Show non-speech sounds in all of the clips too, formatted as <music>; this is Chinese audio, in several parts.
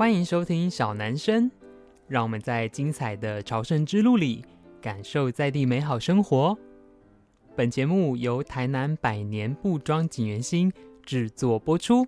欢迎收听小男生，让我们在精彩的朝圣之路里感受在地美好生活。本节目由台南百年布庄锦源兴制作播出。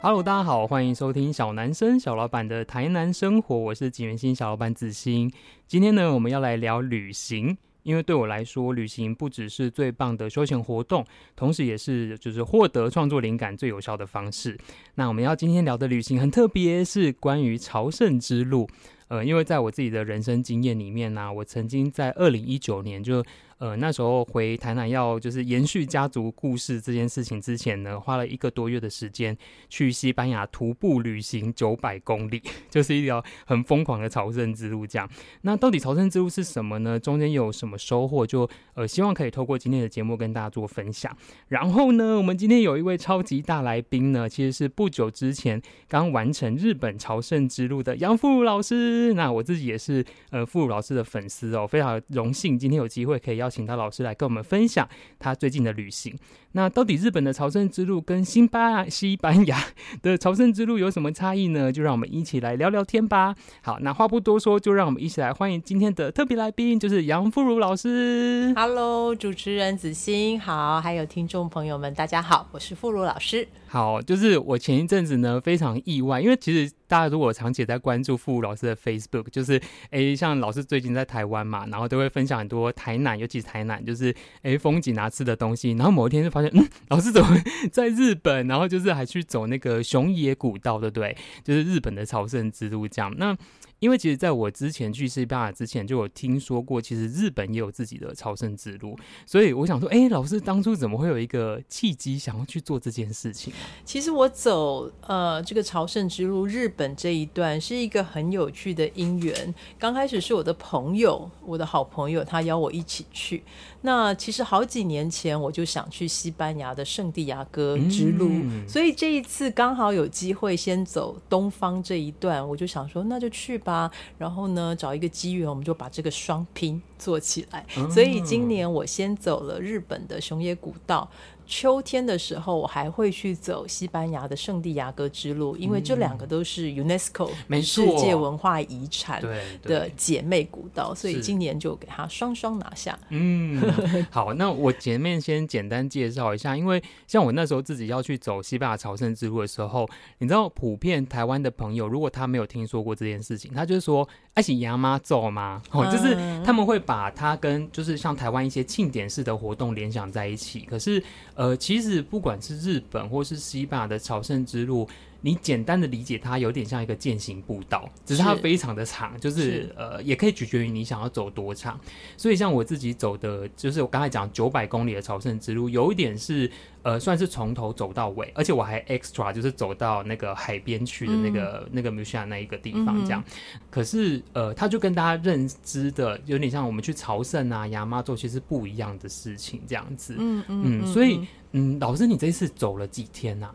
Hello，大家好，欢迎收听小男生小老板的台南生活，我是锦源兴小老板子欣。今天呢，我们要来聊旅行。因为对我来说，旅行不只是最棒的休闲活动，同时也是就是获得创作灵感最有效的方式。那我们要今天聊的旅行很特别，是关于朝圣之路。呃，因为在我自己的人生经验里面呢、我曾经在二零一九年就。呃，那时候回台南要就是延续家族故事这件事情之前呢，花了一个多月的时间去西班牙徒步旅行九百公里，<laughs> 就是一条很疯狂的朝圣之路。这样，那到底朝圣之路是什么呢？中间有什么收获？就呃，希望可以透过今天的节目跟大家做分享。然后呢，我们今天有一位超级大来宾呢，其实是不久之前刚完成日本朝圣之路的杨富老师。那我自己也是呃富老师的粉丝哦，非常荣幸今天有机会可以邀。请他老师来跟我们分享他最近的旅行。那到底日本的朝圣之路跟新巴西班牙的朝圣之路有什么差异呢？就让我们一起来聊聊天吧。好，那话不多说，就让我们一起来欢迎今天的特别来宾，就是杨富如老师。Hello，主持人子欣好，还有听众朋友们，大家好，我是富如老师。好，就是我前一阵子呢非常意外，因为其实大家如果长期在关注富如老师的 Facebook，就是哎，像老师最近在台湾嘛，然后都会分享很多台南，尤其是台南，就是哎风景啊、吃的东西，然后某一天就发现，嗯，老师怎么 <laughs> 在日本？然后就是还去走那个熊野古道，对不对？就是日本的朝圣之路这样。那因为其实在我之前去西班牙之前，就有听说过，其实日本也有自己的朝圣之路，所以我想说，哎，老师当初怎么会有一个契机想要去做这件事情？其实我走呃这个朝圣之路日本这一段是一个很有趣的因缘。刚开始是我的朋友，我的好朋友，他邀我一起去。那其实好几年前我就想去西班牙的圣地亚哥之路，嗯，所以这一次刚好有机会先走东方这一段，我就想说那就去吧。然后呢，找一个机缘，我们就把这个双拼做起来。嗯，所以今年我先走了日本的熊野古道。秋天的时候，我还会去走西班牙的圣地亚哥之路，因为这两个都是 UNESCO 世界文化遗产的姐妹古道，所以今年就给它双双拿下。嗯，<laughs> 好，那我前面先简单介绍一下，因为像我那时候自己要去走西班牙朝圣之路的时候，你知道，普遍台湾的朋友如果他没有听说过这件事情，他就是说爱是亚妈走吗？哦，就是他们会把它跟就是像台湾一些庆典式的活动联想在一起，可是。呃，其实不管是日本或是西班牙的朝圣之路，你简单的理解它，有点像一个践行步道，只是它非常的长，是就是呃，也可以取决于你想要走多长。所以像我自己走的，就是我刚才讲九百公里的朝圣之路，有一点是呃，算是从头走到尾，而且我还 extra 就是走到那个海边去的那个、嗯、那个 Musha 那一个地方这样。嗯、可是呃，它就跟大家认知的有点像我们去朝圣啊、亚妈做其实不一样的事情这样子。嗯嗯，嗯，所以。嗯，老师，你这次走了几天啊？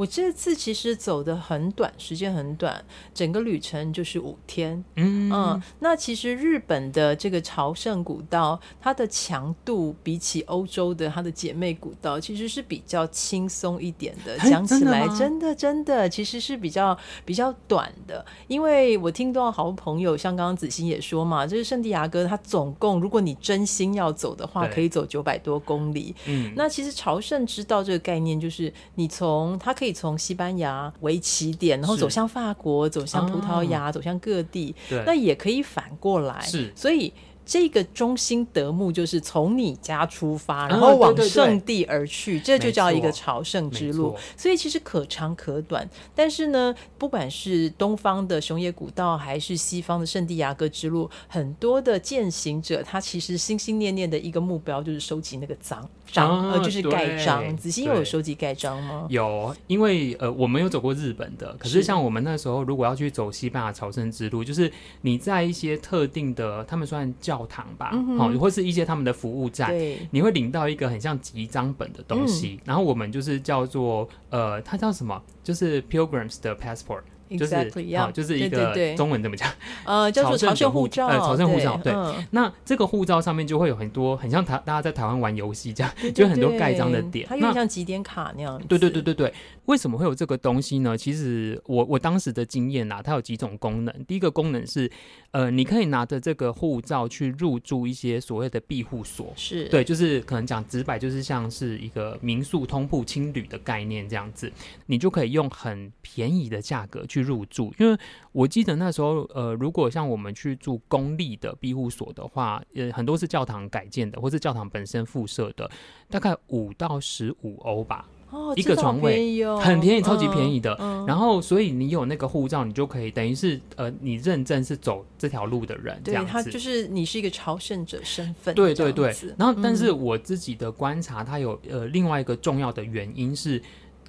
我这次其实走的很短，时间很短，整个旅程就是五天。嗯嗯，那其实日本的这个朝圣古道，它的强度比起欧洲的它的姐妹古道，其实是比较轻松一点的。讲起来，真的真的，其实是比较比较短的。因为我听到好多朋友，像刚刚子欣也说嘛，就是圣地亚哥，它总共如果你真心要走的话，可以走九百多公里。嗯，那其实朝圣之道这个概念，就是你从它可以。从西班牙为起点，然后走向法国，走向葡萄牙，哦，走向各地。那也可以反过来。是，所以。这个中心德牧就是从你家出发，然后往圣地而去，啊、对对对，这就叫一个朝圣之路。所以其实可长可短。但是呢，不管是东方的熊野古道，还是西方的圣地亚哥之路，很多的践行者他其实心心念念的一个目标就是收集那个章章，呃、啊，就是盖章。子欣又有收集盖章吗？有，因为呃，我没有走过日本的，可是像我们那时候如果要去走西班牙朝圣之路，就是你在一些特定的，他们算叫。教堂吧，好、嗯，或是一些他们的服务站，你会领到一个很像集章本的东西、嗯，然后我们就是叫做呃，它叫什么？就是 Pilgrims 的 Passport。就是 yeah. 就是一个中文怎么讲？呃，叫做朝圣护照。呃，朝圣护照。对，那这个护照上面就会有很多，很像台大家在台湾玩游戏这样，就很多盖章的点。它有点像集点卡那样。对对对对对。为什么会有这个东西呢？其实我我当时的经验啊，它有几种功能。第一个功能是，呃，你可以拿着这个护照去入住一些所谓的庇护所。是。对，就是可能讲直白，就是像是一个民宿通铺青旅的概念这样子，你就可以用很便宜的价格去入住。因为我记得那时候，呃，如果像我们去住公立的庇护所的话，呃，很多是教堂改建的，或是教堂本身附设的，大概五到十五欧吧。哦，一个床位很便宜，超级便宜的。嗯嗯、然后，所以你有那个护照，你就可以等于是呃，你认证是走这条路的人，这样子。他就是你是一个朝圣者身份。对对对。然后，但是我自己的观察，它有呃另外一个重要的原因是。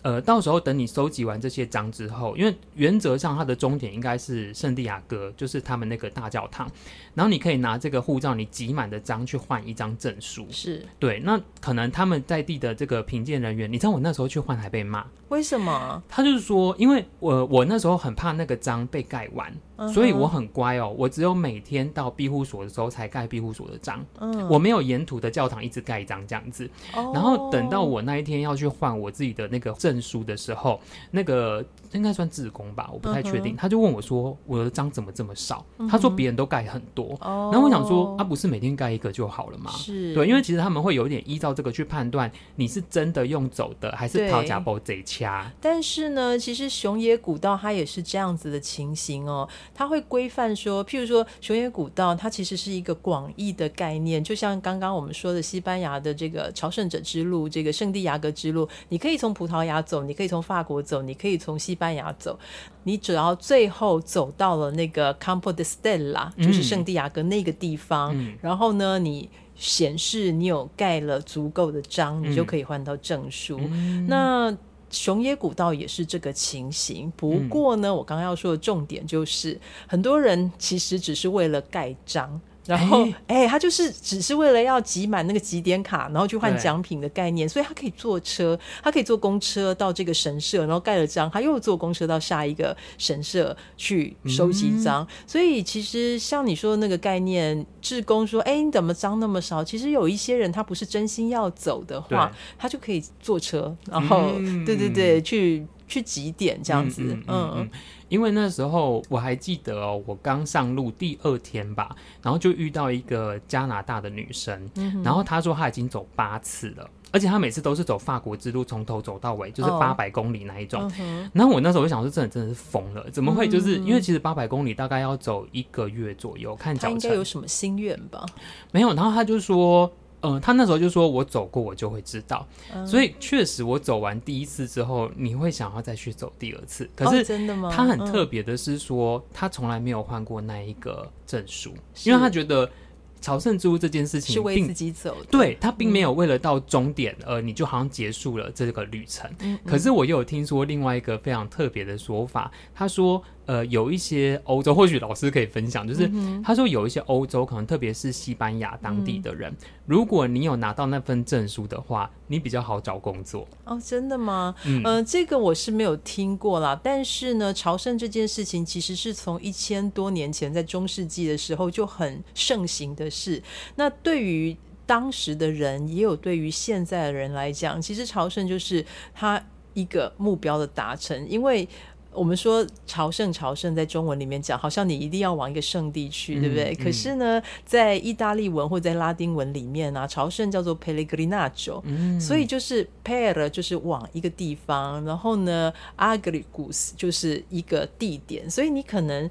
呃，到时候等你收集完这些章之后，因为原则上它的终点应该是圣地亚哥，就是他们那个大教堂。然后你可以拿这个护照，你集满的章去换一张证书。是对，那可能他们在地的这个评鉴人员，你知道我那时候去换还被骂，为什么？他就是说，因为我我那时候很怕那个章被盖完，uh-huh. 所以我很乖哦，我只有每天到庇护所的时候才盖庇护所的章，uh-huh. 我没有沿途的教堂一直盖章这样子。Oh. 然后等到我那一天要去换我自己的那个证。书的时候，那个应该算自工吧，我不太确定。Uh -huh. 他就问我说：“我的章怎么这么少？” uh. 他说：“别人都盖很多。Oh. ”然后我想说：“啊，不是每天盖一个就好了吗？”是，对，因为其实他们会有点依照这个去判断你是真的用走的，还是掏假包贼掐。但是呢，其实熊野古道它也是这样子的情形哦，它会规范说，譬如说熊野古道，它其实是一个广义的概念，就像刚刚我们说的西班牙的这个朝圣者之路，这个圣地亚哥之路，你可以从葡萄牙走，你可以从法国走，你可以从西班牙走，你只要最后走到了那个 Campo de Stella，就是圣地亚哥那个地方，嗯、然后呢，你显示你有盖了足够的章，你就可以换到证书。嗯、那熊野古道也是这个情形，不过呢，我刚刚要说的重点就是，很多人其实只是为了盖章。然后，哎、欸，他就是只是为了要集满那个集点卡，然后去换奖品的概念，所以他可以坐车，他可以坐公车到这个神社，然后盖了章，他又坐公车到下一个神社去收集章。嗯、所以，其实像你说的那个概念，志工说，哎、欸，你怎么章那么少？其实有一些人他不是真心要走的话，他就可以坐车，然后，嗯、对对对，去去集点这样子，嗯。嗯嗯嗯因为那时候我还记得哦，我刚上路第二天吧，然后就遇到一个加拿大的女生，嗯、然后她说她已经走八次了，而且她每次都是走法国之路，从头走到尾，就是八百公里那一种。然后我那时候就想说，这人真的是疯了，怎么会？就是、嗯、因为其实八百公里大概要走一个月左右，看脚程。她应该有什么心愿吧？没有，然后她就说。嗯，他那时候就说：“我走过，我就会知道。嗯”所以确实，我走完第一次之后，你会想要再去走第二次。可是，真的吗？他很特别的是说，他从来没有换过那一个证书，因为他觉得。朝圣之路这件事情是为自己走的，对，他并没有为了到终点，呃，你就好像结束了这个旅程。嗯嗯。可是我又有听说另外一个非常特别的说法，他说，呃，有一些欧洲，或许老师可以分享，就是他说有一些欧洲，可能特别是西班牙当地的人，嗯，如果你有拿到那份证书的话，你比较好找工作。哦，真的吗？嗯，呃，这个我是没有听过啦。但是呢，朝圣这件事情其实是从一千多年前在中世纪的时候就很盛行的。是，那对于当时的人，也有对于现在的人来讲，其实朝圣就是他一个目标的达成。因为我们说朝圣，朝圣在中文里面讲，好像你一定要往一个圣地去，嗯、对不对？可是呢，在意大利文或在拉丁文里面呢、啊，朝圣叫做 pellegrinaggio，、嗯、所以就是 per 就是往一个地方，然后呢，agrigus 就是一个地点，所以你可能。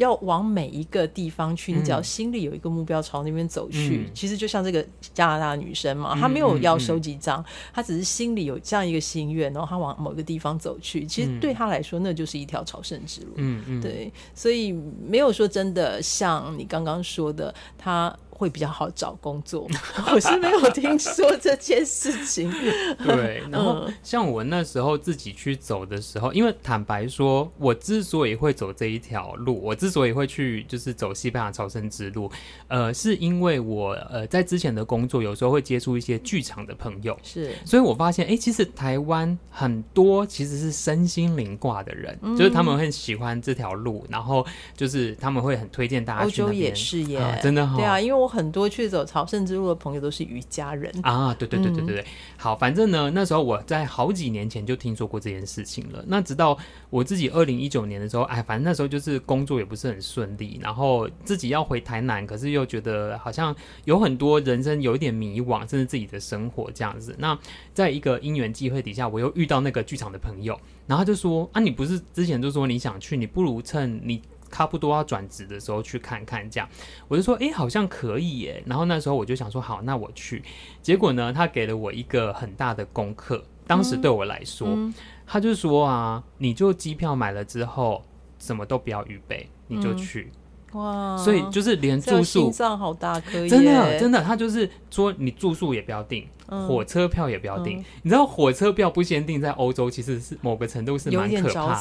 要往每一个地方去，你只要心里有一个目标，朝那边走去。嗯、其实就像这个加拿大女生嘛，嗯、她没有要收集章，她、嗯、只是心里有这样一个心愿，然后她往某个地方走去。其实对她来说，那就是一条朝圣之路。嗯嗯，对，所以没有说真的像你刚刚说的，她。会比较好找工作。<laughs> 我是没有听说这件事情。<laughs> 对，然后像我那时候自己去走的时候，因为坦白说，我之所以会走这一条路，我之所以会去就是走西班牙朝圣之路，呃，是因为我呃在之前的工作有时候会接触一些剧场的朋友，是，所以我发现，哎、欸，其实台湾很多其实是身心灵挂的人，嗯、就是他们很喜欢这条路，然后就是他们会很推荐大家去那边。欧洲也是耶，啊、真的哈、哦。对啊，因为我很多去走朝圣之路的朋友都是瑜伽人啊，对对对对对对。嗯、好，反正呢，那时候我在好几年前就听说过这件事情了。那直到我自己二零一九年的时候，哎，反正那时候就是工作也不是很顺利，然后自己要回台南，可是又觉得好像有很多人生有一点迷惘，甚至自己的生活这样子。那在一个因缘际会底下，我又遇到那个剧场的朋友，然后他就说：“啊，你不是之前就说你想去，你不如趁你。”差不多要转职的时候去看看，这样我就说，哎、欸，好像可以耶。然后那时候我就想说，好，那我去。结果呢，他给了我一个很大的功课。当时对我来说，嗯、他就说啊，你就机票买了之后，什么都不要预备，你就去。嗯、哇！所以就是连住宿，心脏好大颗，真的真的，他就是说你住宿也不要订。火车票也不要订，嗯、你知道火车票不先订，在欧洲其实是某个程度是蛮可怕，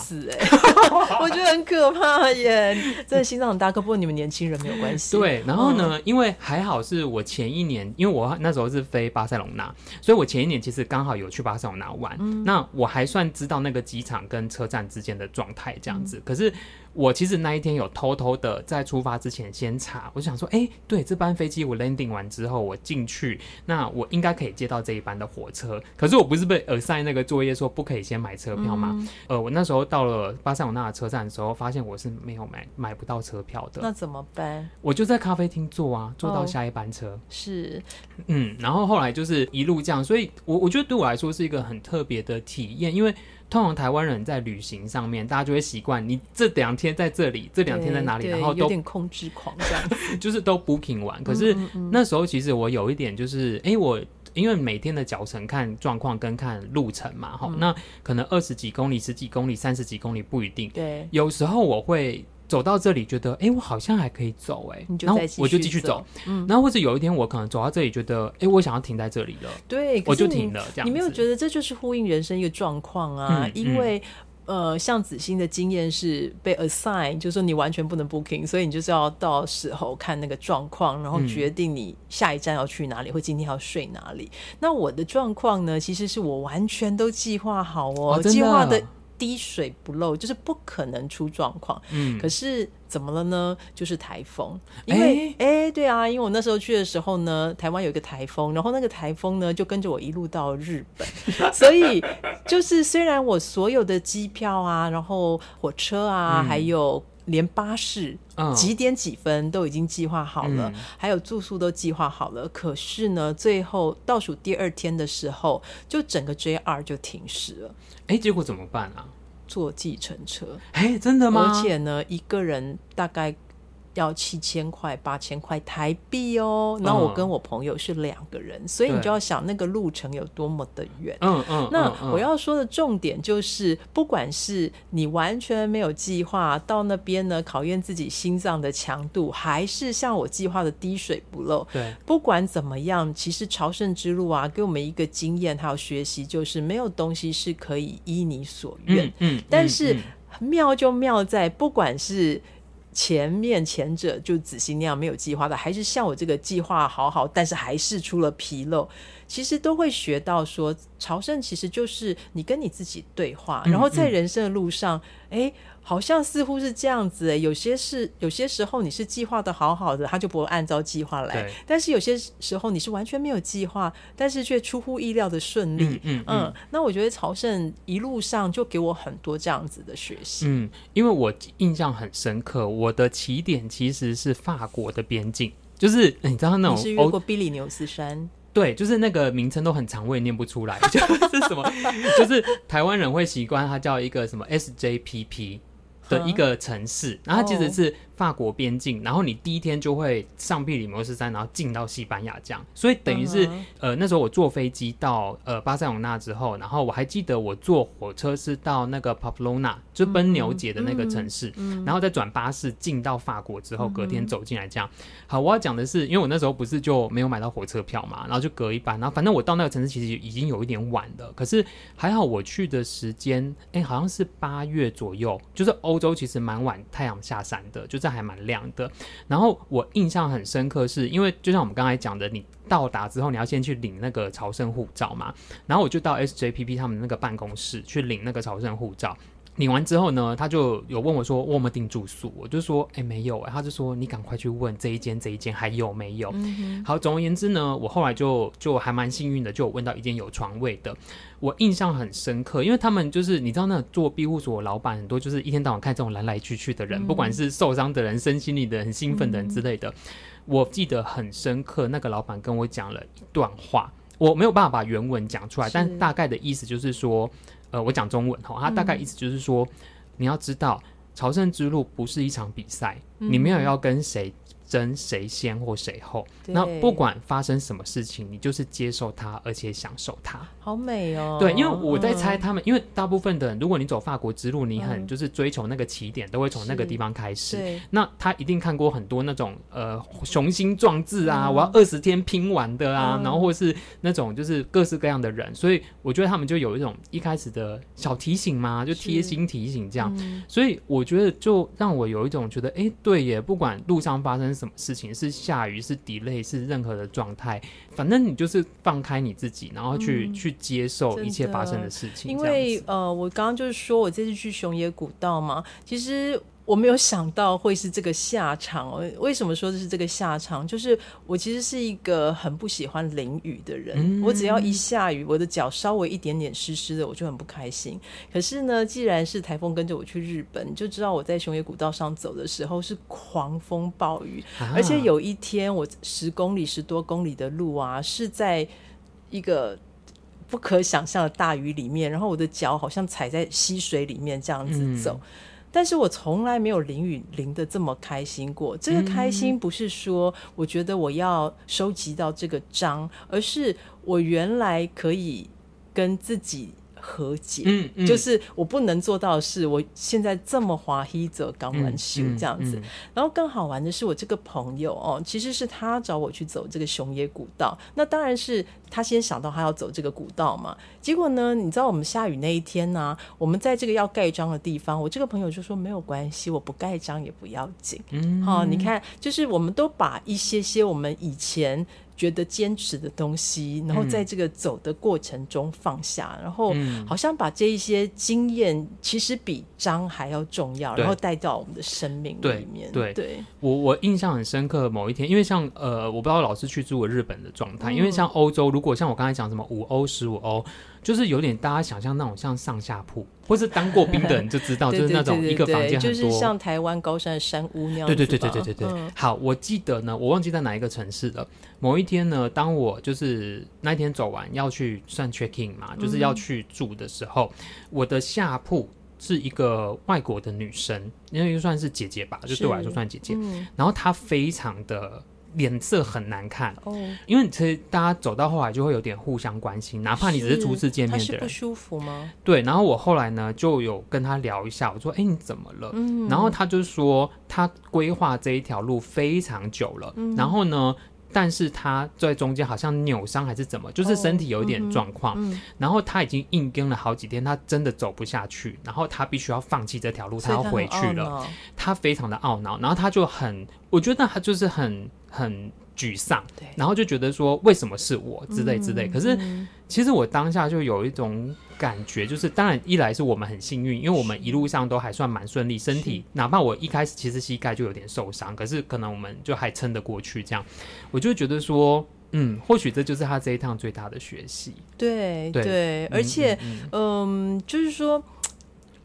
<laughs> 我觉得很可怕耶，真的心脏很大颗。不过你们年轻人没有关系。对，然后呢，嗯、因为还好是我前一年，因为我那时候是飞巴塞隆纳，所以我前一年其实刚好有去巴塞隆纳玩，嗯、那我还算知道那个机场跟车站之间的状态这样子。嗯、可是我其实那一天有偷偷的在出发之前先查，我就想说，哎、欸，对，这班飞机我 landing 完之后我进去，那我应该可以。接到这一班的火车，可是我不是被 assign 那个作业说不可以先买车票吗？嗯、呃，我那时候到了巴塞罗那的车站的时候，发现我是没有买买不到车票的。那怎么办？我就在咖啡厅坐啊，坐到下一班车。哦、是，嗯，然后后来就是一路这样，所以我我觉得对我来说是一个很特别的体验，因为通常台湾人在旅行上面，大家就会习惯你这两天在这里，这两天在哪里，然后都有点控制狂这样，<laughs> 就是都 booking 完。可是那时候其实我有一点就是，哎、欸，我。因为每天的脚程看状况跟看路程嘛，哈、嗯，那可能二十几公里、十几公里、三十几公里不一定。对，有时候我会走到这里，觉得，哎、欸，我好像还可以走、欸，哎，然后我就继续走。嗯，然后或者有一天我可能走到这里，觉得，哎、欸，我想要停在这里了，对，我就停了。这样，你没有觉得这就是呼应人生一个状况啊？嗯、因为。呃，像子欣的经验是被 assign，就是说你完全不能 booking，所以你就是要到时候看那个状况，然后决定你下一站要去哪里，或今天要睡哪里。那我的状况呢，其实是我完全都计划好哦，哦计划的。滴水不漏，就是不可能出状况。嗯，可是怎么了呢？就是台风。因为，哎、欸欸，对啊，因为我那时候去的时候呢，台湾有一个台风，然后那个台风呢就跟着我一路到日本，<laughs> 所以就是虽然我所有的机票啊，然后火车啊，嗯、还有连巴士、嗯、几点几分都已经计划好了，嗯、还有住宿都计划好了，可是呢，最后倒数第二天的时候，就整个 JR 就停驶了。哎，结果怎么办啊？坐计程车？哎，真的吗？而且呢，一个人大概。要七千块、八千块台币哦。然后我跟我朋友是两个人，嗯、所以你就要想那个路程有多么的远。嗯嗯。那我要说的重点就是，不管是你完全没有计划到那边呢，考验自己心脏的强度，还是像我计划的滴水不漏。对。不管怎么样，其实朝圣之路啊，给我们一个经验还有学习，就是没有东西是可以依你所愿。嗯。嗯，但是妙就妙在，不管是。前面前者就子欣那样没有计划的，还是像我这个计划好好，但是还是出了纰漏。其实都会学到说，朝圣其实就是你跟你自己对话，然后在人生的路上，哎、嗯嗯，好像似乎是这样子。哎，有些事，有些时候你是计划的好好的，他就不会按照计划来；但是有些时候你是完全没有计划，但是却出乎意料的顺利。嗯，嗯，那我觉得朝圣一路上就给我很多这样子的学习。嗯，因为我印象很深刻，我的起点其实是法国的边境，就是你知道那种你是越过比利牛斯山。对，就是那个名称都很长，我也念不出来，<laughs> 就是什么，<laughs> 就是台湾人会习惯它叫一个什么 SJPP，的一个城市，然后它其实是法国边境，然后你第一天就会上比里摩斯山，然后进到西班牙这样，所以等于是呃那时候我坐飞机到呃巴塞隆纳之后，然后我还记得我坐火车是到那个 Pamplona 就奔牛节的那个城市，然后再转巴士进到法国之后，隔天走进来这样。好，我要讲的是，因为我那时候不是就没有买到火车票嘛，然后就隔一班，然后反正我到那个城市其实已经有一点晚了，可是还好我去的时间，哎，好像是八月左右，就是欧洲其实蛮晚太阳下山的，就这还蛮亮的。然后我印象很深刻是，是因为就像我们刚才讲的，你到达之后你要先去领那个朝圣护照嘛，然后我就到 SJPP 他们那个办公室去领那个朝圣护照。领完之后呢，他就有问我说：“我有没有订住宿？”我就说：“哎、欸，没有。”他就说：“你赶快去问这一间、这一间还有没有。嗯”好，总而言之呢，我后来就就还蛮幸运的，就有问到一间有床位的。我印象很深刻，因为他们就是你知道，那做庇护所的老板很多，就是一天到晚看这种来来去去的人，嗯、不管是受伤的人、身心里的人、很兴奋的人之类的。嗯、我记得很深刻，那个老板跟我讲了一段话，我没有办法把原文讲出来，但大概的意思就是说。呃，我讲中文哈，他大概意思就是说，嗯、你要知道，朝圣之路不是一场比赛，嗯、你没有要跟谁。争谁先或谁后，那不管发生什么事情，你就是接受它，而且享受它。好美哦！对，因为我在猜他们，嗯、因为大部分的人，如果你走法国之路，你很就是追求那个起点，嗯、都会从那个地方开始。对，那他一定看过很多那种呃雄心壮志啊，嗯、我要二十天拼完的啊，嗯、然后或是那种就是各式各样的人，所以我觉得他们就有一种一开始的小提醒嘛，就贴心提醒这样。嗯、所以我觉得就让我有一种觉得，哎、欸，对耶，不管路上发生什么事情，是下雨，是 delay，是任何的状态，反正你就是放开你自己，然后去、嗯、去接受一切发生的事情。因为呃，我刚刚就是说我这次去熊野古道嘛，其实。我没有想到会是这个下场。<laughs> 为什么说的是这个下场？就是我其实是一个很不喜欢淋雨的人。嗯、我只要一下雨，我的脚稍微一点点湿湿的，我就很不开心。可是呢，既然是台风跟着我去日本，你就知道我在熊野古道上走的时候是狂风暴雨，啊、而且有一天我十公里十多公里的路啊，是在一个不可想象的大雨里面，然后我的脚好像踩在溪水里面这样子走。嗯但是我从来没有淋雨淋的这么开心过。这个开心不是说我觉得我要收集到这个章，而是我原来可以跟自己。和解，嗯嗯、就是我不能做到的是，我现在这么滑稽走港湾秀这样子。然后更好玩的是，我这个朋友哦，其实是他找我去走这个熊野古道。那当然是他先想到他要走这个古道嘛。结果呢，你知道我们下雨那一天呢、啊，我们在这个要盖章的地方，我这个朋友就说没有关系，我不盖章也不要紧。嗯，好，你看，就是我们都把一些些我们以前。觉得坚持的东西，然后在这个走的过程中放下，嗯、然后好像把这一些经验，其实比章还要重要，然后带到我们的生命里面。对，对，对我我印象很深刻，某一天，因为像呃，我不知道老师去住过日本的状态，嗯、因为像欧洲，如果像我刚才讲什么五欧、十五欧。就是有点大家想象那种像上下铺，或是当过兵的人就知道，<laughs> 就是那种一个房间很多，就是像台湾高山的山屋那样。对对对对对对对。嗯、好，我记得呢，我忘记在哪一个城市了。某一天呢，当我就是那一天走完要去算 check in 嘛，就是要去住的时候，嗯、我的下铺是一个外国的女生，因为就算是姐姐吧，就对我来说算姐姐。嗯、然后她非常的。脸色很难看哦，因为其实大家走到后来就会有点互相关心，哪怕你只是初次见面的人。不舒服吗？对，然后我后来呢就有跟他聊一下，我说：“哎，你怎么了？”嗯，然后他就说他规划这一条路非常久了，嗯，然后呢，但是他在中间好像扭伤还是怎么，就是身体有一点状况，嗯，然后他已经硬跟了好几天，他真的走不下去，然后他必须要放弃这条路，他要回去了，他非常的懊恼，然后他就很，我觉得他就是很。很沮丧，对，然后就觉得说为什么是我之类之类。嗯、可是其实我当下就有一种感觉，就是当然一来是我们很幸运，因为我们一路上都还算蛮顺利，身体哪怕我一开始其实膝盖就有点受伤，可是可能我们就还撑得过去。这样，我就觉得说，嗯，或许这就是他这一趟最大的学习。对对，对而且嗯，嗯，嗯，就是说。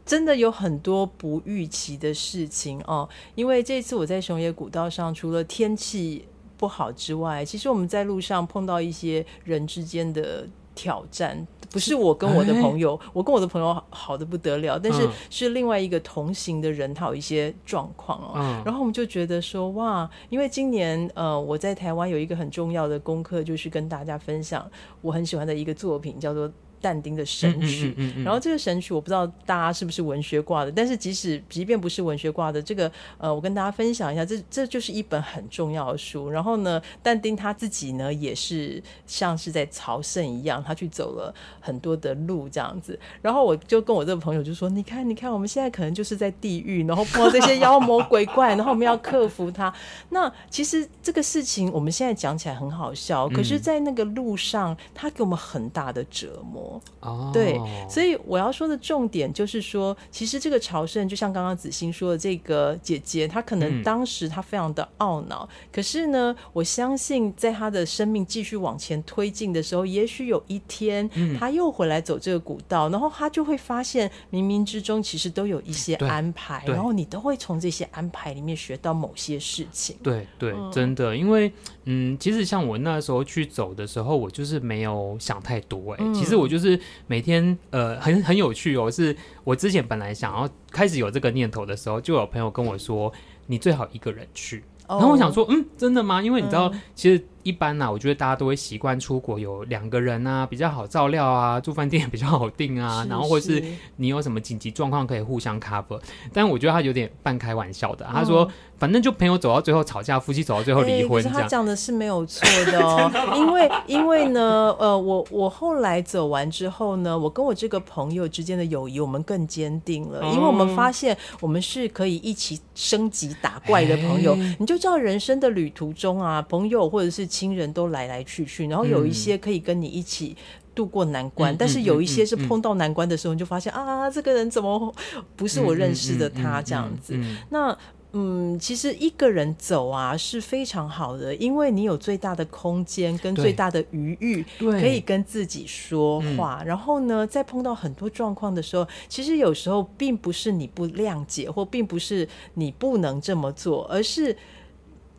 真的有很多不预期的事情哦，因为这次我在熊野古道上，除了天气不好之外，其实我们在路上碰到一些人之间的挑战。不是我跟我的朋友，我跟我的朋友好的不得了，但是是另外一个同行的人，他有一些状况哦。然后我们就觉得说，哇，因为今年呃，我在台湾有一个很重要的功课，就是跟大家分享我很喜欢的一个作品，叫做。但丁的神曲，然后这个神曲我不知道大家是不是文学挂的，但是即使即便不是文学挂的，这个呃，我跟大家分享一下，这这就是一本很重要的书。然后呢，但丁他自己呢也是像是在朝圣一样，他去走了很多的路这样子。然后我就跟我这个朋友就说：“你看，你看，我们现在可能就是在地狱，然后碰到这些妖魔鬼怪，然后我们要克服它。那其实这个事情我们现在讲起来很好笑，可是，在那个路上，他给我们很大的折磨。”哦，对，所以我要说的重点就是说，其实这个朝圣，就像刚刚子欣说的，这个姐姐她可能当时她非常的懊恼，嗯、可是呢，我相信在她的生命继续往前推进的时候，也许有一天，她又回来走这个古道，嗯、然后她就会发现冥冥之中其实都有一些安排，然后你都会从这些安排里面学到某些事情。对对，真的，因为嗯，其实像我那时候去走的时候，我就是没有想太多、欸，哎、嗯，其实我就是。是每天呃很很有趣哦，是我之前本来想要开始有这个念头的时候，就有朋友跟我说，你最好一个人去。然后我想说，嗯，真的吗？因为你知道，其实。一般呢、啊，我觉得大家都会习惯出国有两个人啊，比较好照料啊，住饭店也比较好订啊，然后或是你有什么紧急状况可以互相 cover。但我觉得他有点半开玩笑的，嗯、他说反正就朋友走到最后吵架，夫妻走到最后离婚这样。欸、他讲的是没有错的哦，<laughs> 的因为因为呢，呃，我我后来走完之后呢，我跟我这个朋友之间的友谊我们更坚定了，嗯、因为我们发现我们是可以一起升级打怪的朋友。欸、你就知道人生的旅途中啊，朋友或者是。亲人都来来去去，然后有一些可以跟你一起度过难关，嗯、但是有一些是碰到难关的时候，你就发现、嗯嗯、啊，这个人怎么不是我认识的他这样子？那嗯，其实一个人走啊是非常好的，因为你有最大的空间跟最大的余裕，可以跟自己说话。然后呢，在碰到很多状况的时候，其实有时候并不是你不谅解，或并不是你不能这么做，而是。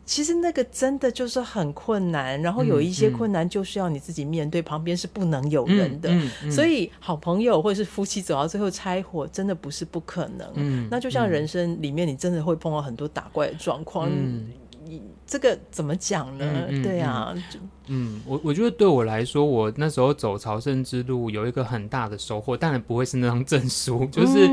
其实那个真的就是很困难，然后有一些困难就是要你自己面对，旁边是不能有人的，嗯嗯嗯、所以好朋友或者是夫妻走到最后拆伙，真的不是不可能。嗯、那就像人生里面，你真的会碰到很多打怪的状况，嗯、你这个怎么讲呢？对啊。就嗯，我我觉得对我来说，我那时候走朝圣之路有一个很大的收获，当然不会是那张证书，<laughs> 就是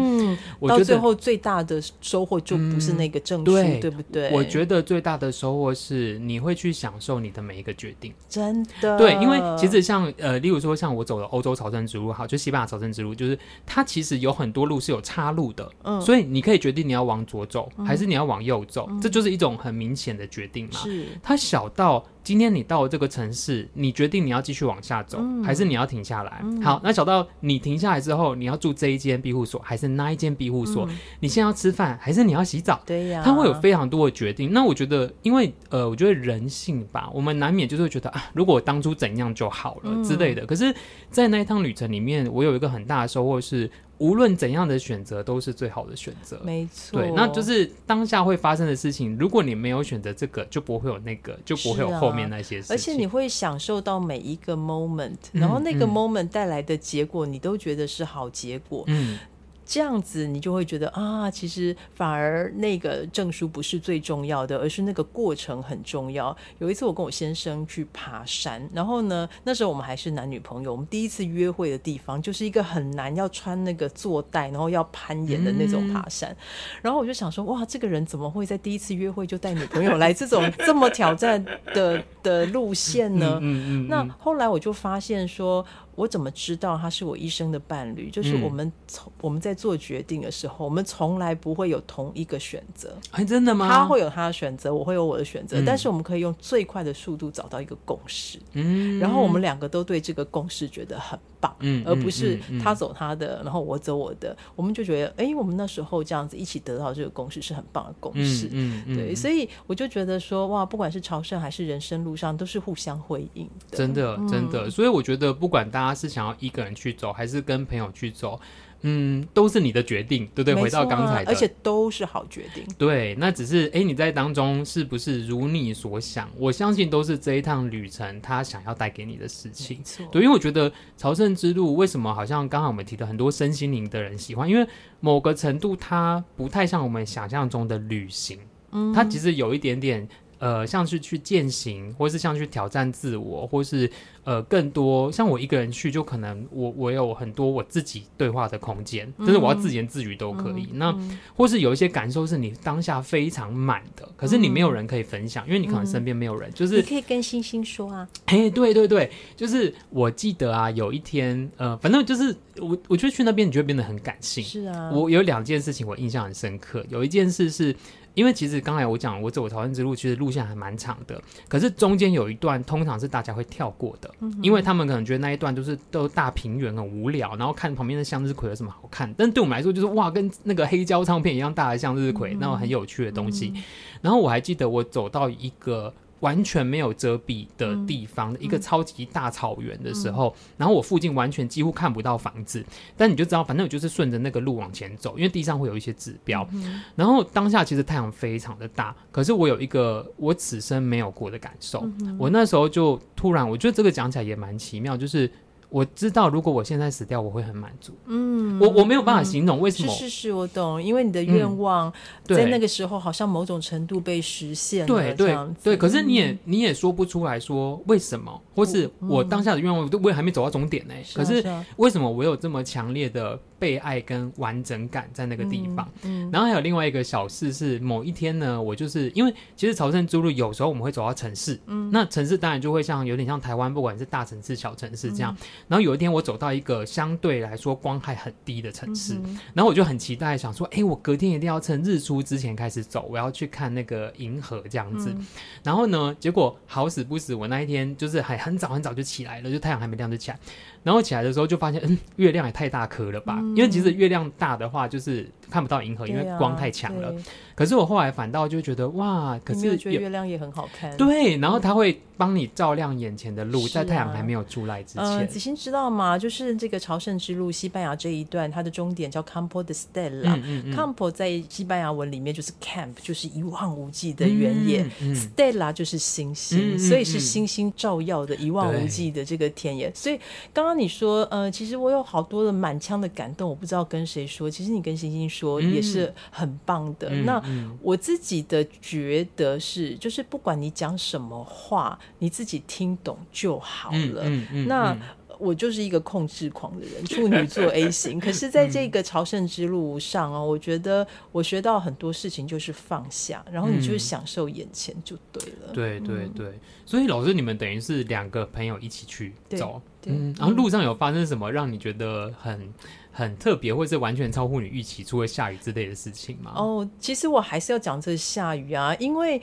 我觉得、嗯、到最后最大的收获就不是那个证书，嗯、对，对不对？我觉得最大的收获是你会去享受你的每一个决定，真的。对，因为其实像呃，例如说像我走的欧洲朝圣之路，好，就西班牙朝圣之路，就是它其实有很多路是有岔路的，嗯，所以你可以决定你要往左走、嗯、还是你要往右走，嗯、这就是一种很明显的决定嘛。是，它小到。今天你到了这个城市，你决定你要继续往下走，嗯、还是你要停下来？嗯、好，那小到你停下来之后，你要住这一间庇护所，还是那一间庇护所？嗯、你现在要吃饭，还是你要洗澡？对呀，他会有非常多的决定。那我觉得，因为呃，我觉得人性吧，我们难免就是会觉得啊，如果我当初怎样就好了之类的。嗯、可是，在那一趟旅程里面，我有一个很大的收获是。无论怎样的选择都是最好的选择，没错。对，那就是当下会发生的事情。如果你没有选择这个，就不会有那个，就不会有后面那些事情。而且你会享受到每一个 moment，然后那个 moment 带来的结果，你都觉得是好结果。嗯。这样子，你就会觉得啊，其实反而那个证书不是最重要的，而是那个过程很重要。有一次，我跟我先生去爬山，然后呢，那时候我们还是男女朋友，我们第一次约会的地方就是一个很难要穿那个坐带，然后要攀岩的那种爬山。嗯、然后我就想说，哇，这个人怎么会在第一次约会就带女朋友来这种这么挑战的的路线呢？嗯嗯嗯嗯、那后来我就发现说。我怎么知道他是我一生的伴侣？就是我们从、嗯、我们在做决定的时候，我们从来不会有同一个选择。哎，真的吗？他会有他的选择，我会有我的选择，嗯、但是我们可以用最快的速度找到一个共识。嗯，然后我们两个都对这个共识觉得很棒，嗯，而不是他走他的，然后我走我的，我们就觉得，哎，我们那时候这样子一起得到这个共识是很棒的共识。嗯，对，所以我就觉得说，哇，不管是朝圣还是人生路路上都是互相辉映的。真的，真的。嗯、所以我觉得，不管大家是想要一个人去走，还是跟朋友去走。嗯，都是你的决定，对不对？回到刚才的，而且都是好决定。对，那只是哎，你在当中是不是如你所想？我相信都是这一趟旅程他想要带给你的事情。错，对，因为我觉得朝圣之路为什么好像刚刚我们提的很多身心灵的人喜欢，因为某个程度它不太像我们想象中的旅行，嗯，它其实有一点点。呃，像是去践行，或是像去挑战自我，或是呃，更多像我一个人去，就可能我我有很多我自己对话的空间，就、嗯、是我要自言自语都可以。嗯、那、嗯、或是有一些感受是你当下非常满的，可是你没有人可以分享，嗯、因为你可能身边没有人。就是你可以跟星星说啊。哎，对对对，就是我记得啊，有一天，呃，反正就是我，我觉得去那边你就会变得很感性。是啊，我有两件事情我印象很深刻，有一件事是。因为其实刚才我讲，我走朝圣之路，其实路线还蛮长的。可是中间有一段，通常是大家会跳过的，嗯、因为他们可能觉得那一段都是都大平原很无聊，然后看旁边的向日葵有什么好看。但对我们来说，就是哇，跟那个黑胶唱片一样大的向日葵，嗯、那种很有趣的东西。嗯、然后我还记得我走到一个。完全没有遮蔽的地方，嗯、一个超级大草原的时候，嗯、然后我附近完全几乎看不到房子，但你就知道，反正我就是顺着那个路往前走，因为地上会有一些指标。嗯、然后当下其实太阳非常的大，可是我有一个我此生没有过的感受，嗯、我那时候就突然，我觉得这个讲起来也蛮奇妙，就是。我知道，如果我现在死掉，我会很满足。嗯，我我没有办法形容为什么。是是是，我懂，因为你的愿望在那个时候好像某种程度被实现了。对对对，可是你也你也说不出来说为什么，或是我当下的愿望都我也还没走到终点呢。可是为什么我有这么强烈的被爱跟完整感在那个地方？嗯，然后还有另外一个小事是，某一天呢，我就是因为其实朝圣之路有时候我们会走到城市，嗯，那城市当然就会像有点像台湾，不管是大城市、小城市这样。然后有一天，我走到一个相对来说光害很低的城市，嗯、然后我就很期待，想说：“哎、欸，我隔天一定要趁日出之前开始走，我要去看那个银河这样子。嗯”然后呢，结果好死不死，我那一天就是还很早很早就起来了，就太阳还没亮就起来。然后起来的时候就发现，嗯，月亮也太大颗了吧？嗯、因为其实月亮大的话，就是看不到银河，因为光太强了。可是我后来反倒就觉得，哇，可是觉得月亮也很好看。对，然后它会帮你照亮眼前的路，在太阳还没有出来之前。呃、子欣知道吗？就是这个朝圣之路，西班牙这一段，它的终点叫 Campo de Stella。Campo 在西班牙文里面就是 camp，就是一望无际的原野。Stella 就是星星，嗯、所以是星星照耀的一望无际的这个田野。所以刚刚。你说，呃，其实我有好多的满腔的感动，我不知道跟谁说。其实你跟星星说也是很棒的。嗯、那我自己的觉得是，就是不管你讲什么话，你自己听懂就好了。那我就是一个控制狂的人，处女座 A 型。<laughs> 可是，在这个朝圣之路上哦，我觉得我学到很多事情，就是放下，然后你就享受眼前就对了。嗯、对对对，所以老师，你们等于是两个朋友一起去走。嗯，然后路上有发生什么让你觉得很很特别，或是完全超乎你预期，除了下雨之类的事情吗？哦，其实我还是要讲这下雨啊，因为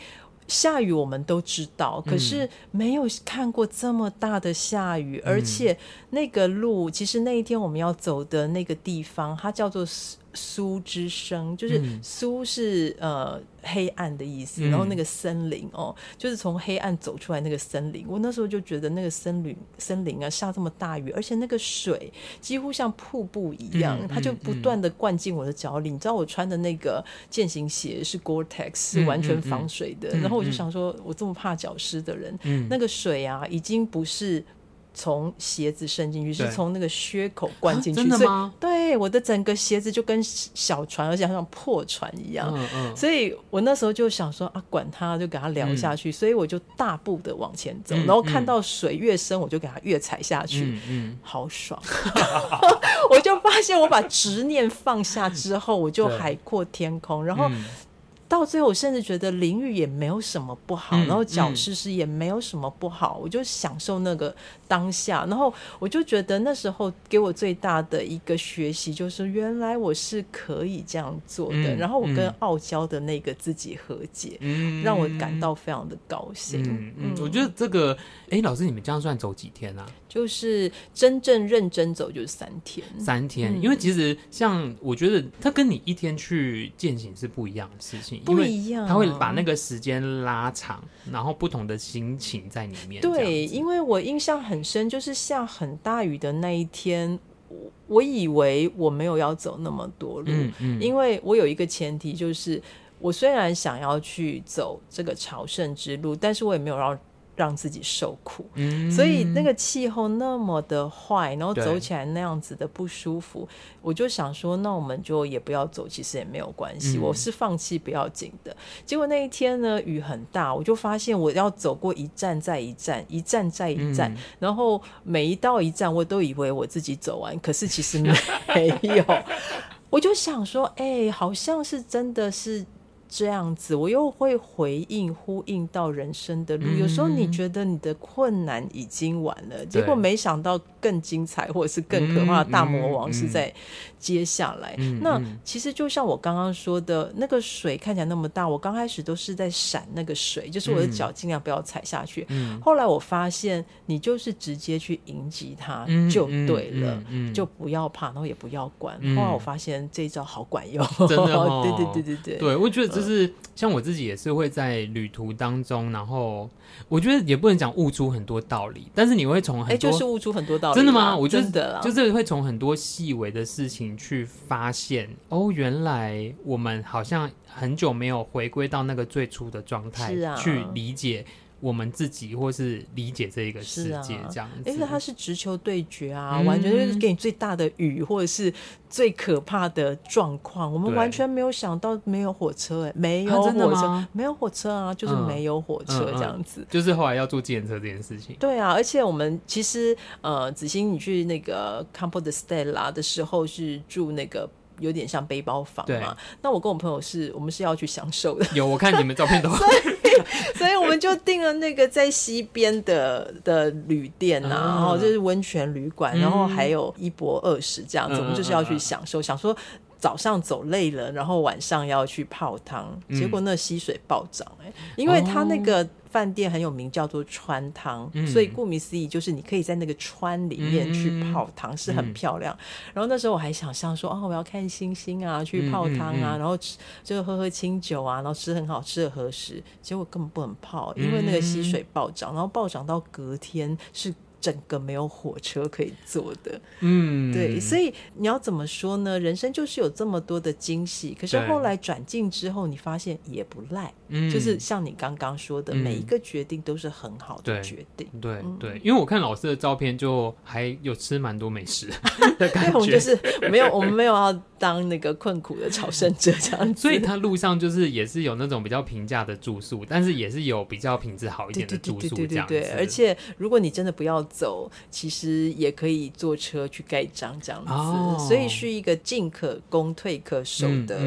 下雨我们都知道，可是没有看过这么大的下雨，嗯、而且那个路，其实那一天我们要走的那个地方，它叫做。苏之声，就是苏是、嗯、呃黑暗的意思，然后那个森林哦，就是从黑暗走出来那个森林。我那时候就觉得那个森林森林啊下这么大雨，而且那个水几乎像瀑布一样，嗯、它就不断的灌进我的脚里。嗯、你知道我穿的那个健行鞋是 Gore-Tex，是完全防水的。然后我就想说，我这么怕脚湿的人，嗯、那个水啊已经不是。从鞋子伸进去，是从那个靴口灌进去，真的吗？对，我的整个鞋子就跟小船，而且像破船一样。嗯嗯。所以我那时候就想说啊，管他，就给他聊下去。所以我就大步的往前走，然后看到水越深，我就给他越踩下去。嗯，好爽！<laughs> 我就发现我把执念放下之后，我就海阔天空，然后。到最后，我甚至觉得淋浴也没有什么不好，嗯、然后脚湿湿也没有什么不好，嗯、我就享受那个当下。然后我就觉得那时候给我最大的一个学习，就是原来我是可以这样做的。嗯、然后我跟傲娇的那个自己和解，嗯、让我感到非常的高兴。嗯嗯，我觉得这个，哎，老师，你们这样算走几天啊？就是真正认真走就是三天，三天。嗯、因为其实像我觉得，它跟你一天去践行是不一样的事情。不一样，他会把那个时间拉长，然后不同的心情在里面。对，因为我印象很深，就是下很大雨的那一天，我以为我没有要走那么多路，嗯嗯，因为我有一个前提，就是我虽然想要去走这个朝圣之路，但是我也没有要。让自己受苦，嗯，所以那个气候那么的坏，然后走起来那样子的不舒服，我就想说，那我们就也不要走，其实也没有关系，嗯，我是放弃不要紧的。结果那一天呢，雨很大，我就发现我要走过一站再一站，一站再一站，嗯，然后每一到一站，我都以为我自己走完，可是其实没有。<laughs> 我就想说，哎，欸，好像是真的是。这样子，我又会回应、呼应到人生的路。嗯。有时候你觉得你的困难已经完了，结果没想到更精彩，或者是更可怕的大魔王是在接下来。嗯嗯嗯。那其实就像我刚刚说的，那个水看起来那么大，我刚开始都是在闪那个水，就是我的脚尽量不要踩下去。嗯。后来我发现，你就是直接去迎击它就对了，就不要怕，然后也不要管。后来我发现这一招好管用，真的哦。对对对对对，对我觉得就是像我自己也是会在旅途当中，然后我觉得也不能讲悟出很多道理，但是你会从很多，就是悟出很多道理，真的吗？我觉得就是会从很多细微的事情去发现，哦，原来我们好像很久没有回归到那个最初的状态，去理解。我们自己或是理解这一个世界这样子，因为它是直球对决啊，嗯、完全就是给你最大的雨或者是最可怕的状况。我们完全没有想到没有火车、欸，哎，没有火车、啊，没有火车啊，就是没有火车这样子。嗯嗯嗯、就是后来要坐计程车这件事情。对啊，而且我们其实呃，子欣，你去那个 Campo de Stella 的时候是住那个。有点像背包房嘛，那我跟我朋友是，我们是要去享受的。有，我看你们照片都。<laughs> 所以，所以我们就订了那个在西边的的旅店啊，然后就是温泉旅馆，然后还有一泊二十这样子，嗯，我们就是要去享受，嗯，想说。早上走累了，然后晚上要去泡汤，结果那溪水暴涨哎、欸嗯，因为它那个饭店很有名，叫做川汤、嗯，所以顾名思义就是你可以在那个川里面去泡汤，嗯、是很漂亮、嗯。然后那时候我还想象说，哦，我要看星星啊，去泡汤啊，然后吃就喝喝清酒啊，然后吃很好吃的和食，结果根本不能泡，因为那个溪水暴涨，然后暴涨到隔天是。整个没有火车可以坐的，嗯，对，所以你要怎么说呢？人生就是有这么多的惊喜，可是后来转进之后，你发现也不赖，嗯，就是像你刚刚说的，嗯，每一个决定都是很好的决定，对对，对，因为我看老师的照片，就还有吃蛮多美食的 <laughs> 感觉，我们就是没有，我们没有要当那个困苦的朝圣者这样子，所以他路上就是也是有那种比较平价的住宿，但是也是有比较品质好一点的住宿这样子，对，而且如果你真的不要。走，其实也可以坐车去盖章这样子，哦，所以是一个进可攻退可守的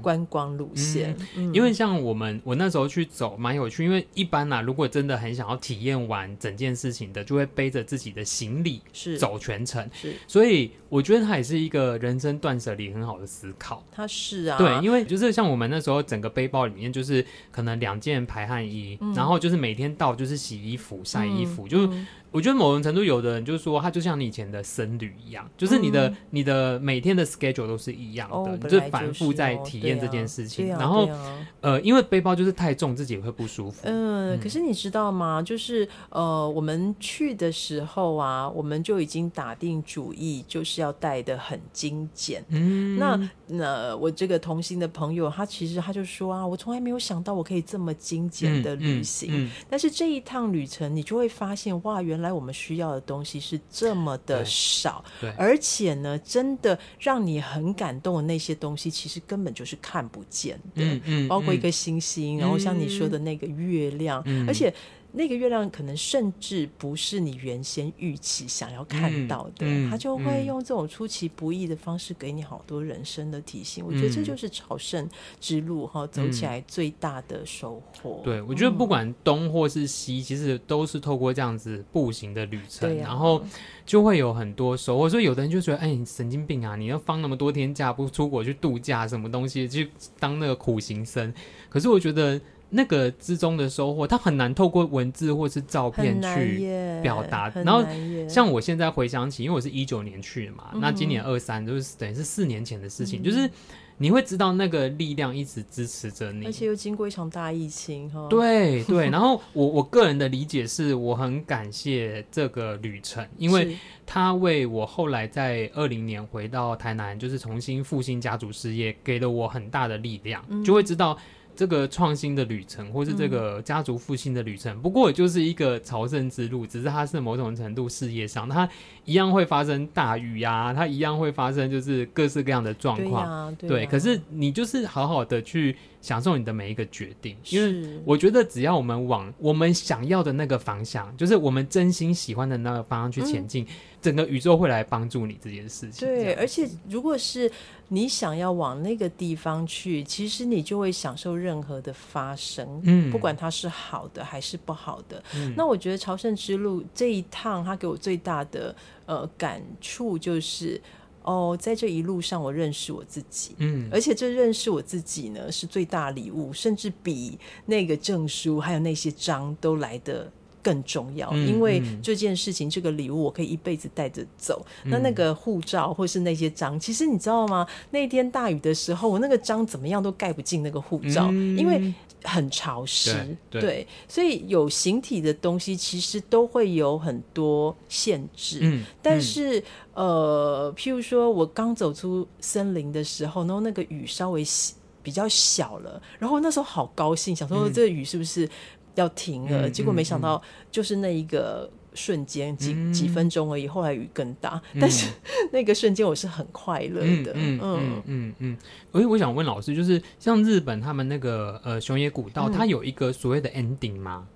观光路线。因为像我们，我那时候去走蛮有趣，因为一般啊，如果真的很想要体验完整件事情的，就会背着自己的行李是走全程。是，所以我觉得它也是一个人生断舍离很好的思考。它是啊，对，因为就是像我们那时候整个背包里面，就是可能两件排汗衣，嗯，然后就是每天到就是洗衣服、晒衣服，嗯，就。嗯我觉得某种程度，有的人就是说，他就像你以前的僧侣一样，就是你的、嗯、你的每天的 schedule 都是一样的，哦就反复在体验这件事情。然后、啊，呃，因为背包就是太重，自己也会不舒服。嗯，嗯可是你知道吗？就是呃，我们去的时候啊，我们就已经打定主意，就是要带的很精简。嗯，那那我这个同行的朋友，他其实他就说啊，我从来没有想到我可以这么精简的旅行。但是这一趟旅程，你就会发现，哇，原来。来，我们需要的东西是这么的少，对，对，而且呢，真的让你很感动的那些东西，其实根本就是看不见的，嗯嗯，包括一个星星，嗯，然后像你说的那个月亮，嗯，而且。那个月亮可能甚至不是你原先预期想要看到的，嗯嗯、他就会用这种出其不意的方式给你好多人生的提醒。嗯、我觉得这就是朝圣之路哈、嗯，走起来最大的收获。对，我觉得不管东或是西，其实都是透过这样子步行的旅程，啊、然后就会有很多收获。所以有的人就觉得，哎，你神经病啊！你要放那么多天假不出国去度假，什么东西去当那个苦行僧？可是我觉得。那个之中的收获，它很难透过文字或是照片去表达。然后，像我现在回想起，因为我是一九年去的嘛，嗯、那今年二三就是等于是四年前的事情，嗯、就是你会知道那个力量一直支持着你，而且又经过一场大疫情哈。对对，<laughs> 然后我我个人的理解是，我很感谢这个旅程，因为他为我后来在二零年回到台南，就是重新复兴家族事业，给了我很大的力量，嗯、就会知道。这个创新的旅程，或是这个家族复兴的旅程，嗯、不过也就是一个朝圣之路，只是它是某种程度事业上，它一样会发生大雨呀、啊，它一样会发生就是各式各样的状况，对、啊对，啊、对。可是你就是好好的去享受你的每一个决定，因为我觉得只要我们往我们想要的那个方向，就是我们真心喜欢的那个方向去前进。嗯整个宇宙会来帮助你这件事情。对，而且如果是你想要往那个地方去，其实你就会享受任何的发生，嗯，不管它是好的还是不好的。嗯，那我觉得朝圣之路这一趟，它给我最大的呃感触就是，哦，在这一路上我认识我自己，嗯，而且这认识我自己呢是最大礼物，甚至比那个证书还有那些章都来得。更重要，因为这件事情，嗯、这个礼物我可以一辈子带着走。嗯、那那个护照或是那些章，其实你知道吗？那天大雨的时候，我那个章怎么样都盖不进那个护照，嗯，因为很潮湿。对，对，所以有形体的东西其实都会有很多限制。嗯、但是、嗯、呃，譬如说我刚走出森林的时候，然后那个雨稍微比较小了，然后那时候好高兴，想说这个雨是不是？要停了，结果没想到就是那一个瞬间，几、嗯、几分钟而已。后来雨更大，嗯、但是 <laughs> 那个瞬间我是很快乐的。嗯嗯嗯嗯。所以我想问老师，就是像日本他们那个呃熊野古道，它有一个所谓的 ending 吗？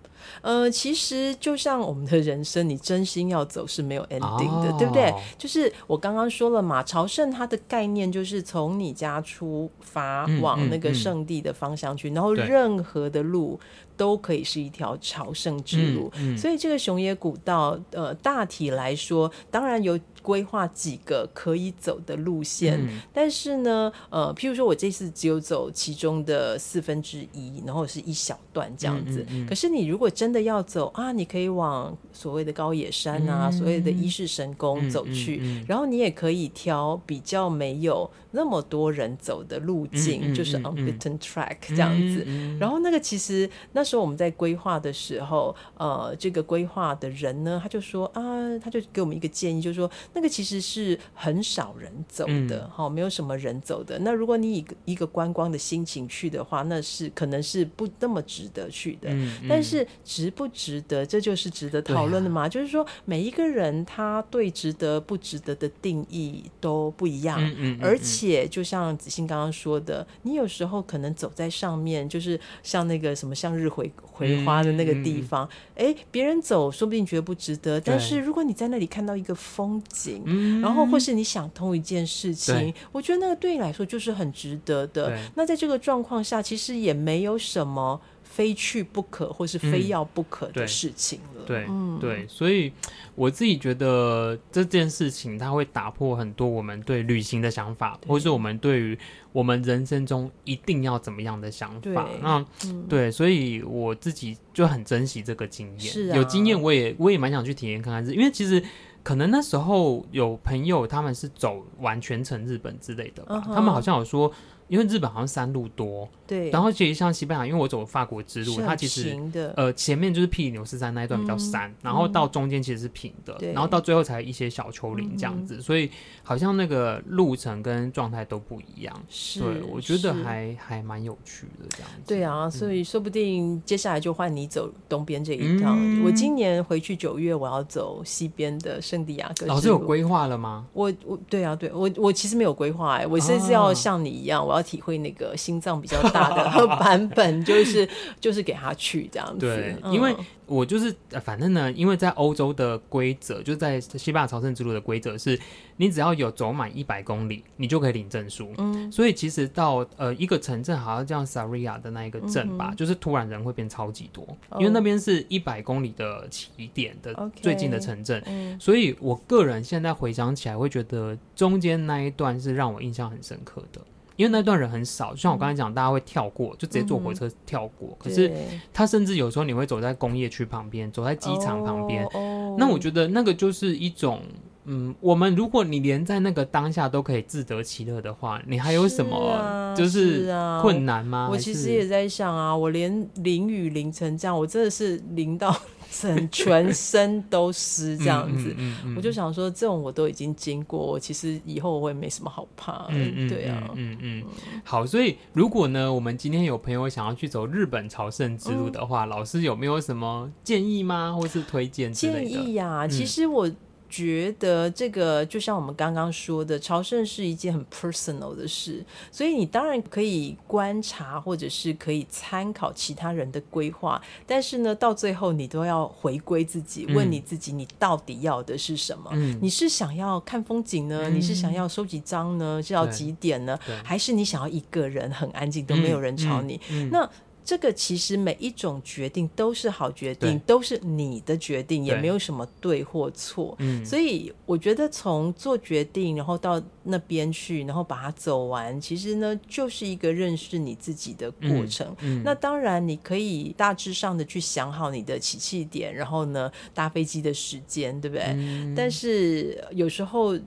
呃，其实就像我们的人生，你真心要走是没有 ending 的，哦、对不对？就是我刚刚说了嘛，朝圣它的概念就是从你家出发往那个圣地的方向去，嗯嗯嗯、然后任何的路。都可以是一条朝圣之路，嗯嗯，所以这个熊野古道，呃，大体来说，当然有规划几个可以走的路线，嗯，但是呢，呃，譬如说我这次只有走其中的四分之一，然后是一小段这样子。嗯嗯嗯，可是你如果真的要走啊，你可以往所谓的高野山啊，嗯，所谓的伊势神宫走去，然后你也可以挑比较没有那么多人走的路径，嗯，就是 unbeaten track 这样子。然后那个其实那时候我们在规划的时候，呃，这个规划的人呢，他就说啊，他就给我们一个建议，就是说那个其实是很少人走的，哈，嗯，没有什么人走的。那如果你以一个观光的心情去的话，那是可能是不那么值得去的。嗯，但是值不值得，这就是值得讨论的嘛。就是说每一个人他对值得不值得的定义都不一样，而且。且就像子欣刚刚说的，你有时候可能走在上面，就是像那个什么向日葵葵花的那个地方，哎、嗯，别人走说不定觉得不值得，但是如果你在那里看到一个风景，然后或是你想通一件事情，我觉得那个对你来说就是很值得的。那在这个状况下，其实也没有什么。非去不可，或是非要不可的事情了。嗯、对，嗯、对，所以我自己觉得这件事情它会打破很多我们对旅行的想法，或是我们对于我们人生中一定要怎么样的想法。那、嗯、对，所以我自己就很珍惜这个经验。是啊，有经验我也我也蛮想去体验看看，因为其实可能那时候有朋友他们是走完全程日本之类的吧，uh -huh. 他们好像有说。因为日本好像山路多，对，然后其实像西班牙，因为我走法国之路，它其实呃前面就是庇里牛斯山那一段比较山，嗯、然后到中间其实是平的，然后到最后才一些小丘陵这样子，嗯、所以好像那个路程跟状态都不一样。是，对，我觉得还还蛮有趣的这样子。对啊，所以说不定接下来就换你走东边这一趟。嗯、我今年回去九月，我要走西边的圣地亚哥。老师有规划了吗？我我对啊，对我我其实没有规划哎，我甚至要像你一样，我要。要体会那个心脏比较大的 <laughs> 版本，就是 <laughs> 就是给他去这样子。对，因为我就是反正呢，因为在欧洲的规则，就是在西班牙朝圣之路的规则是，你只要有走满一百公里，你就可以领证书。嗯，所以其实到呃一个城镇，好像叫 Sarria 的那一个镇吧，嗯，就是突然人会变超级多，因为那边是一百公里的起点的最近的城镇。嗯，所以我个人现在回想起来，会觉得中间那一段是让我印象很深刻的。因为那段人很少，就像我刚才讲，大家会跳过，就直接坐火车跳过。嗯、可是他甚至有时候你会走在工业区旁边，走在机场旁边。哦。那我觉得那个就是一种嗯，我们如果你连在那个当下都可以自得其乐的话，你还有什么就是困难吗？啊、我其实也在想啊，我连淋雨淋成这样，我真的是淋到整全身都湿这样子。嗯嗯嗯嗯、我就想说，这种我都已经经过，我其实以后我也没什么好怕。对啊，嗯嗯，嗯。好，所以如果呢，我们今天有朋友想要去走日本朝圣之路的话，嗯、老师有没有什么建议吗？或是推荐？建议呀、啊，其实我。觉得这个就像我们刚刚说的，朝圣是一件很 personal 的事，所以你当然可以观察，或者是可以参考其他人的规划，但是呢，到最后你都要回归自己，问你自己，你到底要的是什么？嗯、你是想要看风景呢？嗯、你是想要收集章呢？是要几点呢？还是你想要一个人很安静，都没有人吵你？那这个其实每一种决定都是好决定，都是你的决定，也没有什么对或错。嗯，所以我觉得从做决定，然后到那边去，然后把它走完，其实呢就是一个认识你自己的过程。嗯，嗯，那当然你可以大致上的去想好你的起气点，然后呢搭飞机的时间，对不对？嗯，但是有时候。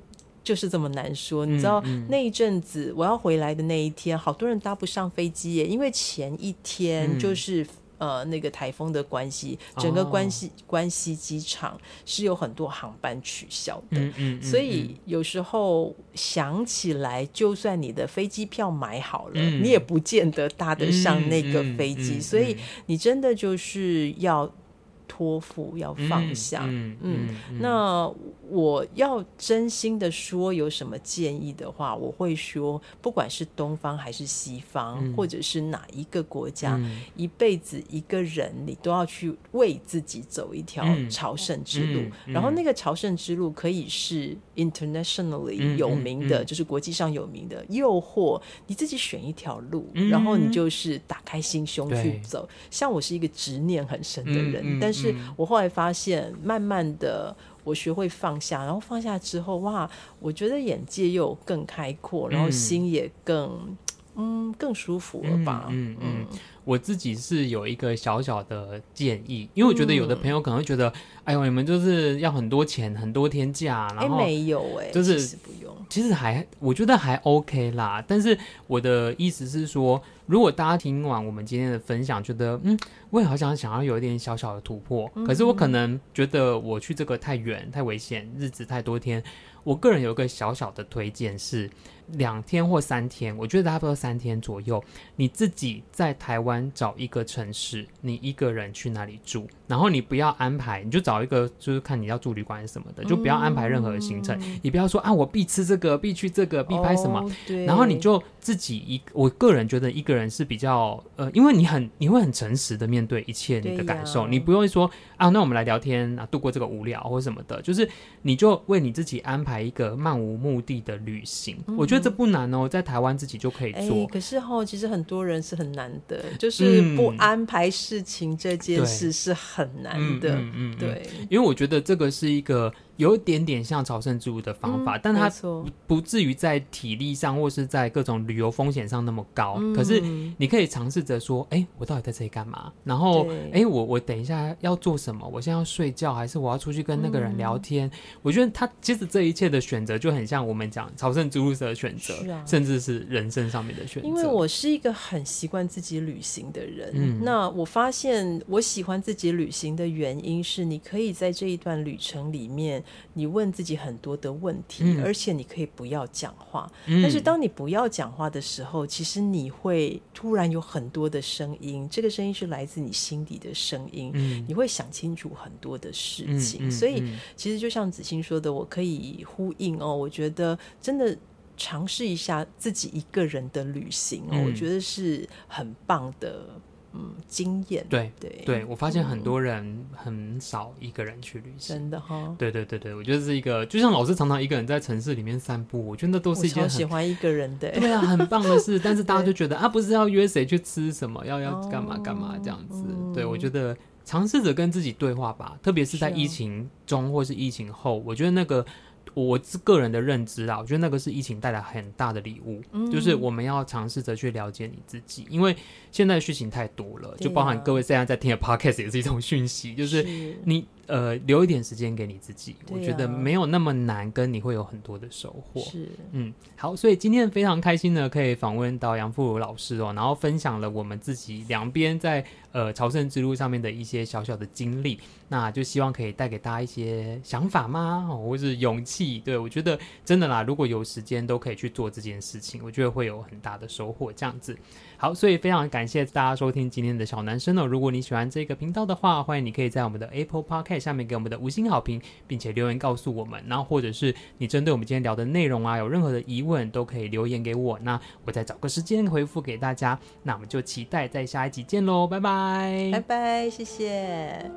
就是这么难说，你知道、嗯。嗯、那一阵子我要回来的那一天，好多人搭不上飞机耶，因为前一天就是、嗯、呃那个台风的关系，整个关西、哦、关西机场是有很多航班取消的，嗯嗯嗯、所以有时候想起来，就算你的飞机票买好了，嗯、你也不见得搭得上那个飞机，所以你真的就是要。托付要放下，嗯，那我要真心的说，有什么建议的话，我会说，不管是东方还是西方，嗯、或者是哪一个国家，嗯、一辈子一个人，你都要去为自己走一条朝圣之路。然后那个朝圣之路可以是 internationally 有名的，就是国际上有名的，又或你自己选一条路，嗯、然后你就是打开心胸去走。像我是一个执念很深的人，但是。是我后来发现，慢慢的我学会放下，然后放下之后，哇，我觉得眼界又更开阔，然后心也更嗯更舒服了吧？嗯嗯。我自己是有一个小小的建议，因为我觉得有的朋友可能会觉得，嗯、哎呦，你们就是要很多钱，很多天假，然后没有哎，就是不用，其实还我觉得还 OK 啦。但是我的意思是说，如果大家听完我们今天的分享，觉得嗯，我也好想想要有一点小小的突破，嗯、可是我可能觉得我去这个太远、太危险，日子太多天。我个人有一个小小的推荐是。两天或三天，我觉得差不多三天左右。你自己在台湾找一个城市，你一个人去那里住，然后你不要安排，你就找一个，就是看你要住旅馆什么的，就不要安排任何的行程。嗯、你不要说啊，我必吃这个，必去这个，必拍什么。哦、然后你就自己一，我个人觉得一个人是比较呃，因为你很你会很诚实的面对一切你的感受，呀你不用说啊，那我们来聊天啊，度过这个无聊或什么的，就是你就为你自己安排一个漫无目的的旅行。嗯、我觉得。这不难哦，在台湾自己就可以做。欸、可是哈，其实很多人是很难的，就是不安排事情这件事是很难的。嗯嗯，对，因为我觉得这个是一个。有一点点像朝圣之路的方法，嗯、但它不，不至于在体力上或是在各种旅游风险上那么高。嗯、可是你可以尝试着说：“哎、欸，我到底在这里干嘛？”然后，哎、欸，我我等一下要做什么？我现在要睡觉，还是我要出去跟那个人聊天？嗯、我觉得他其实这一切的选择就很像我们讲朝圣之路的选择，啊、甚至是人生上面的选择。因为我是一个很习惯自己旅行的人，嗯、那我发现我喜欢自己旅行的原因是，你可以在这一段旅程里面。你问自己很多的问题，嗯、而且你可以不要讲话。嗯、但是当你不要讲话的时候，其实你会突然有很多的声音，这个声音是来自你心底的声音。嗯、你会想清楚很多的事情。所以，其实就像子欣说的，我可以呼应哦。我觉得真的尝试一下自己一个人的旅行哦，嗯、我觉得是很棒的。嗯，经验对对对，我发现很多人很少一个人去旅行，真的哈。对对对对，我觉得是一个，就像老师常常一个人在城市里面散步，我觉得那都是一件很喜欢一个人的，对啊，很棒的事。<laughs> 但是大家就觉得啊，不是要约谁去吃什么，要要干嘛干嘛这样子。对，我觉得尝试着跟自己对话吧，特别是在疫情中或是疫情后，我觉得那个。我自个人的认知啊，我觉得那个是疫情带来很大的礼物，嗯、就是我们要尝试着去了解你自己，因为现在的讯息太多了，啊、就包含各位现在在听的 podcast 也是一种讯息，就是你呃，留一点时间给你自己，啊、我觉得没有那么难，跟你会有很多的收获。是，嗯，好，所以今天非常开心呢，可以访问到杨富如老师哦，然后分享了我们自己两边在呃朝圣之路上面的一些小小的经历，那就希望可以带给大家一些想法吗？或是勇气？对，我觉得真的啦，如果有时间都可以去做这件事情，我觉得会有很大的收获。这样子，好，所以非常感谢大家收听今天的小男生哦。如果你喜欢这个频道的话，欢迎你可以在我们的 Apple Podcast。下面给我们的五星好评，并且留言告诉我们，然后或者是你针对我们今天聊的内容啊，有任何的疑问都可以留言给我，那我再找个时间回复给大家。那我们就期待在下一集见喽，拜拜，拜拜，谢谢。